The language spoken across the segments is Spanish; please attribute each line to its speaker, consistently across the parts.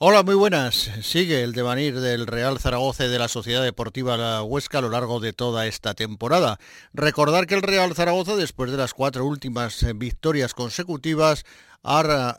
Speaker 1: Hola, muy buenas. Sigue el devenir del Real Zaragoza y de la Sociedad Deportiva La Huesca a lo largo de toda esta temporada. Recordar que el Real Zaragoza, después de las cuatro últimas victorias consecutivas,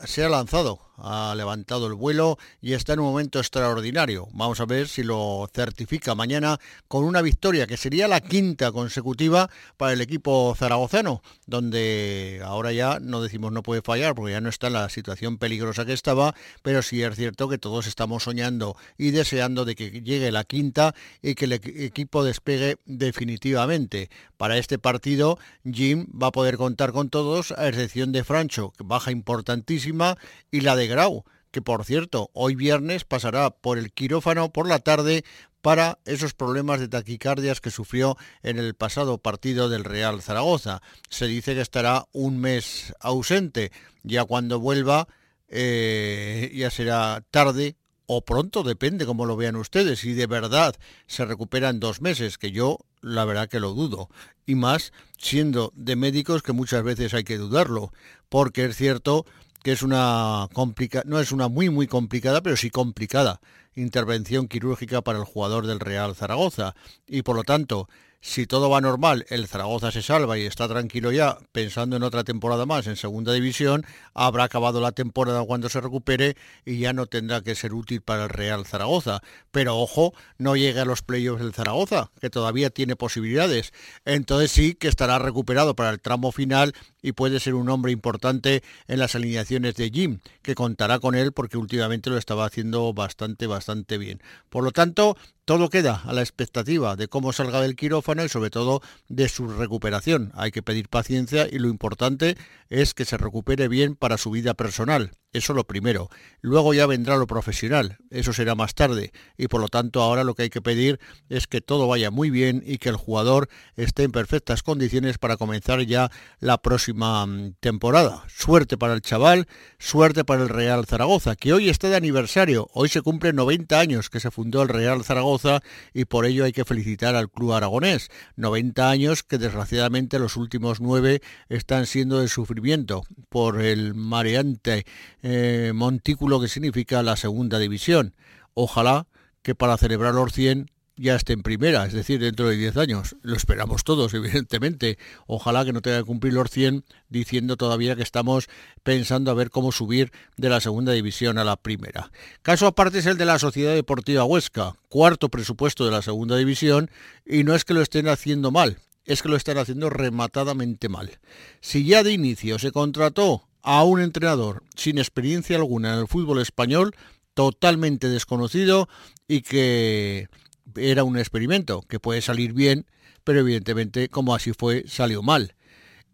Speaker 1: se ha lanzado ha levantado el vuelo y está en un momento extraordinario. Vamos a ver si lo certifica mañana con una victoria que sería la quinta consecutiva para el equipo zaragozano, donde ahora ya no decimos no puede fallar porque ya no está en la situación peligrosa que estaba, pero sí es cierto que todos estamos soñando y deseando de que llegue la quinta y que el equipo despegue definitivamente. Para este partido, Jim va a poder contar con todos, a excepción de Francho, que baja importantísima, y la de Grau, que por cierto, hoy viernes pasará por el quirófano por la tarde para esos problemas de taquicardias que sufrió en el pasado partido del Real Zaragoza. Se dice que estará un mes ausente, ya cuando vuelva eh, ya será tarde o pronto, depende como lo vean ustedes, si de verdad se recupera en dos meses, que yo la verdad que lo dudo, y más siendo de médicos que muchas veces hay que dudarlo, porque es cierto que es una complica no es una muy muy complicada, pero sí complicada intervención quirúrgica para el jugador del Real Zaragoza. Y por lo tanto si todo va normal, el Zaragoza se salva y está tranquilo ya, pensando en otra temporada más en segunda división, habrá acabado la temporada cuando se recupere y ya no tendrá que ser útil para el Real Zaragoza. Pero ojo, no llegue a los playoffs del Zaragoza, que todavía tiene posibilidades. Entonces sí que estará recuperado para el tramo final y puede ser un hombre importante en las alineaciones de Jim, que contará con él porque últimamente lo estaba haciendo bastante, bastante bien. Por lo tanto, todo queda a la expectativa de cómo salga del quirófano y sobre todo de su recuperación. Hay que pedir paciencia y lo importante es que se recupere bien para su vida personal. Eso lo primero. Luego ya vendrá lo profesional. Eso será más tarde. Y por lo tanto ahora lo que hay que pedir es que todo vaya muy bien y que el jugador esté en perfectas condiciones para comenzar ya la próxima mm, temporada. Suerte para el chaval, suerte para el Real Zaragoza, que hoy está de aniversario. Hoy se cumplen 90 años que se fundó el Real Zaragoza y por ello hay que felicitar al club aragonés. 90 años que desgraciadamente los últimos nueve están siendo de sufrimiento por el mareante eh, montículo que significa la segunda división. Ojalá que para celebrar los 100 ya esté en primera, es decir, dentro de 10 años. Lo esperamos todos, evidentemente. Ojalá que no tenga que cumplir los 100 diciendo todavía que estamos pensando a ver cómo subir de la segunda división a la primera. Caso aparte es el de la Sociedad Deportiva Huesca, cuarto presupuesto de la segunda división, y no es que lo estén haciendo mal, es que lo están haciendo rematadamente mal. Si ya de inicio se contrató a un entrenador sin experiencia alguna en el fútbol español, totalmente desconocido y que era un experimento que puede salir bien, pero evidentemente como así fue salió mal.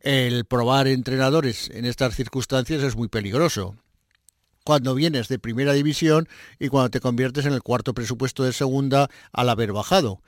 Speaker 1: El probar entrenadores en estas circunstancias es muy peligroso. Cuando vienes de primera división y cuando te conviertes en el cuarto presupuesto de segunda al haber bajado.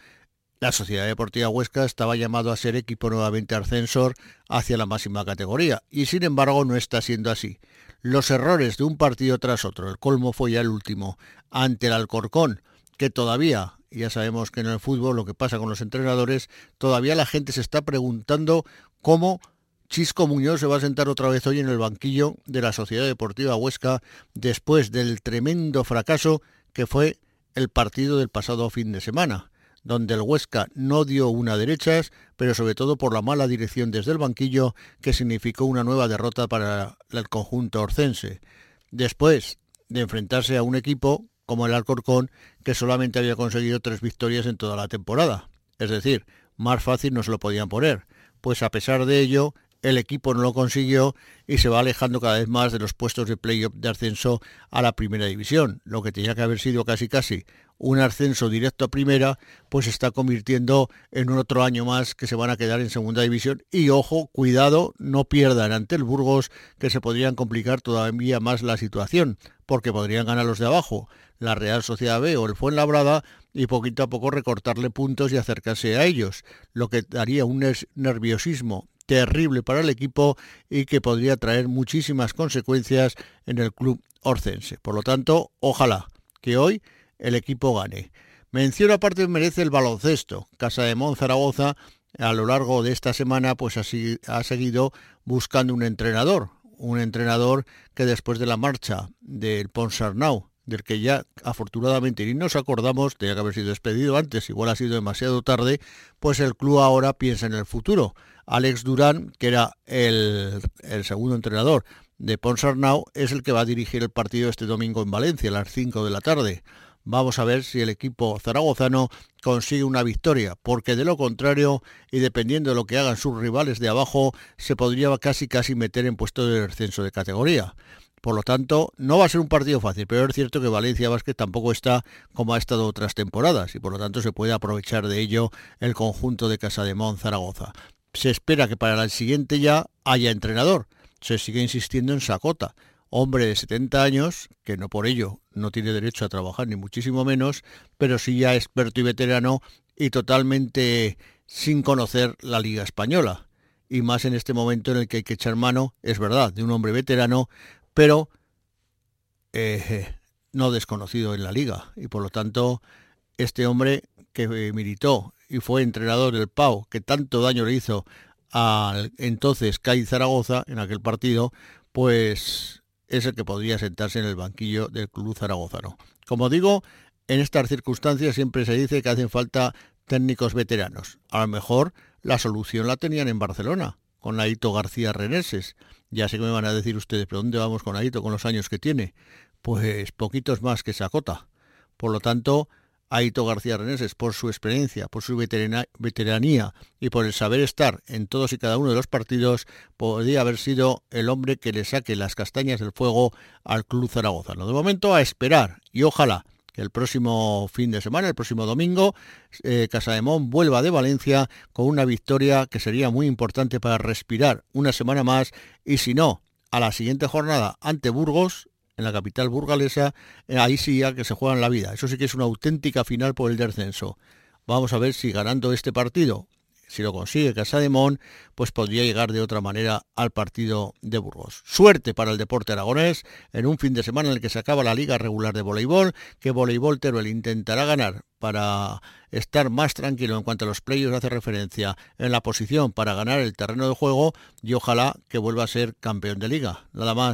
Speaker 1: La Sociedad Deportiva Huesca estaba llamado a ser equipo nuevamente ascensor hacia la máxima categoría y sin embargo no está siendo así. Los errores de un partido tras otro, el colmo fue ya el último, ante el Alcorcón, que todavía, ya sabemos que en el fútbol lo que pasa con los entrenadores, todavía la gente se está preguntando cómo Chisco Muñoz se va a sentar otra vez hoy en el banquillo de la Sociedad Deportiva Huesca después del tremendo fracaso que fue el partido del pasado fin de semana donde el Huesca no dio una derechas, pero sobre todo por la mala dirección desde el banquillo, que significó una nueva derrota para el conjunto orcense. Después de enfrentarse a un equipo como el Alcorcón, que solamente había conseguido tres victorias en toda la temporada. Es decir, más fácil no se lo podían poner. Pues a pesar de ello, el equipo no lo consiguió y se va alejando cada vez más de los puestos de playoff de ascenso a la primera división, lo que tenía que haber sido casi casi un ascenso directo a primera, pues se está convirtiendo en un otro año más que se van a quedar en segunda división. Y ojo, cuidado, no pierdan ante el Burgos, que se podrían complicar todavía más la situación, porque podrían ganar los de abajo, la Real Sociedad B o el Fuenlabrada, y poquito a poco recortarle puntos y acercarse a ellos, lo que daría un nerviosismo terrible para el equipo y que podría traer muchísimas consecuencias en el club orcense. Por lo tanto, ojalá que hoy el equipo gane. Mención aparte merece el baloncesto. Casa de Monzaragoza a lo largo de esta semana pues así ha seguido buscando un entrenador, un entrenador que después de la marcha del Ponsarnau del que ya afortunadamente ni nos acordamos, de haber sido despedido antes, igual ha sido demasiado tarde, pues el club ahora piensa en el futuro. Alex Durán, que era el, el segundo entrenador de Ponsarnau, es el que va a dirigir el partido este domingo en Valencia a las 5 de la tarde. Vamos a ver si el equipo zaragozano consigue una victoria, porque de lo contrario, y dependiendo de lo que hagan sus rivales de abajo, se podría casi casi meter en puesto de descenso de categoría. Por lo tanto, no va a ser un partido fácil, pero es cierto que Valencia Vázquez tampoco está como ha estado otras temporadas y por lo tanto se puede aprovechar de ello el conjunto de Casa de Mon Zaragoza. Se espera que para el siguiente ya haya entrenador. Se sigue insistiendo en Sacota, hombre de 70 años, que no por ello no tiene derecho a trabajar, ni muchísimo menos, pero sí ya experto y veterano y totalmente sin conocer la Liga Española. Y más en este momento en el que hay que echar mano, es verdad, de un hombre veterano, pero eh, no desconocido en la liga. Y por lo tanto, este hombre que militó y fue entrenador del Pau, que tanto daño le hizo al entonces CAI Zaragoza en aquel partido, pues es el que podría sentarse en el banquillo del Club Zaragozano. Como digo, en estas circunstancias siempre se dice que hacen falta técnicos veteranos. A lo mejor la solución la tenían en Barcelona, con Aito García Reneses. Ya sé que me van a decir ustedes, pero ¿dónde vamos con Aito con los años que tiene? Pues poquitos más que Sacota. Por lo tanto, Aito García Reneses, por su experiencia, por su veteranía y por el saber estar en todos y cada uno de los partidos, podría haber sido el hombre que le saque las castañas del fuego al Club Zaragoza. De momento a esperar y ojalá que el próximo fin de semana, el próximo domingo, eh, Casa de Mon vuelva de Valencia con una victoria que sería muy importante para respirar una semana más y si no, a la siguiente jornada ante Burgos en la capital burgalesa, eh, ahí sí ya que se juegan la vida. Eso sí que es una auténtica final por el descenso. Vamos a ver si ganando este partido, si lo consigue Casademón, pues podría llegar de otra manera al partido de Burgos. Suerte para el deporte aragonés en un fin de semana en el que se acaba la liga regular de voleibol, que Voleibol Teruel intentará ganar para estar más tranquilo en cuanto a los playos hace referencia en la posición para ganar el terreno de juego y ojalá que vuelva a ser campeón de liga. Nada más.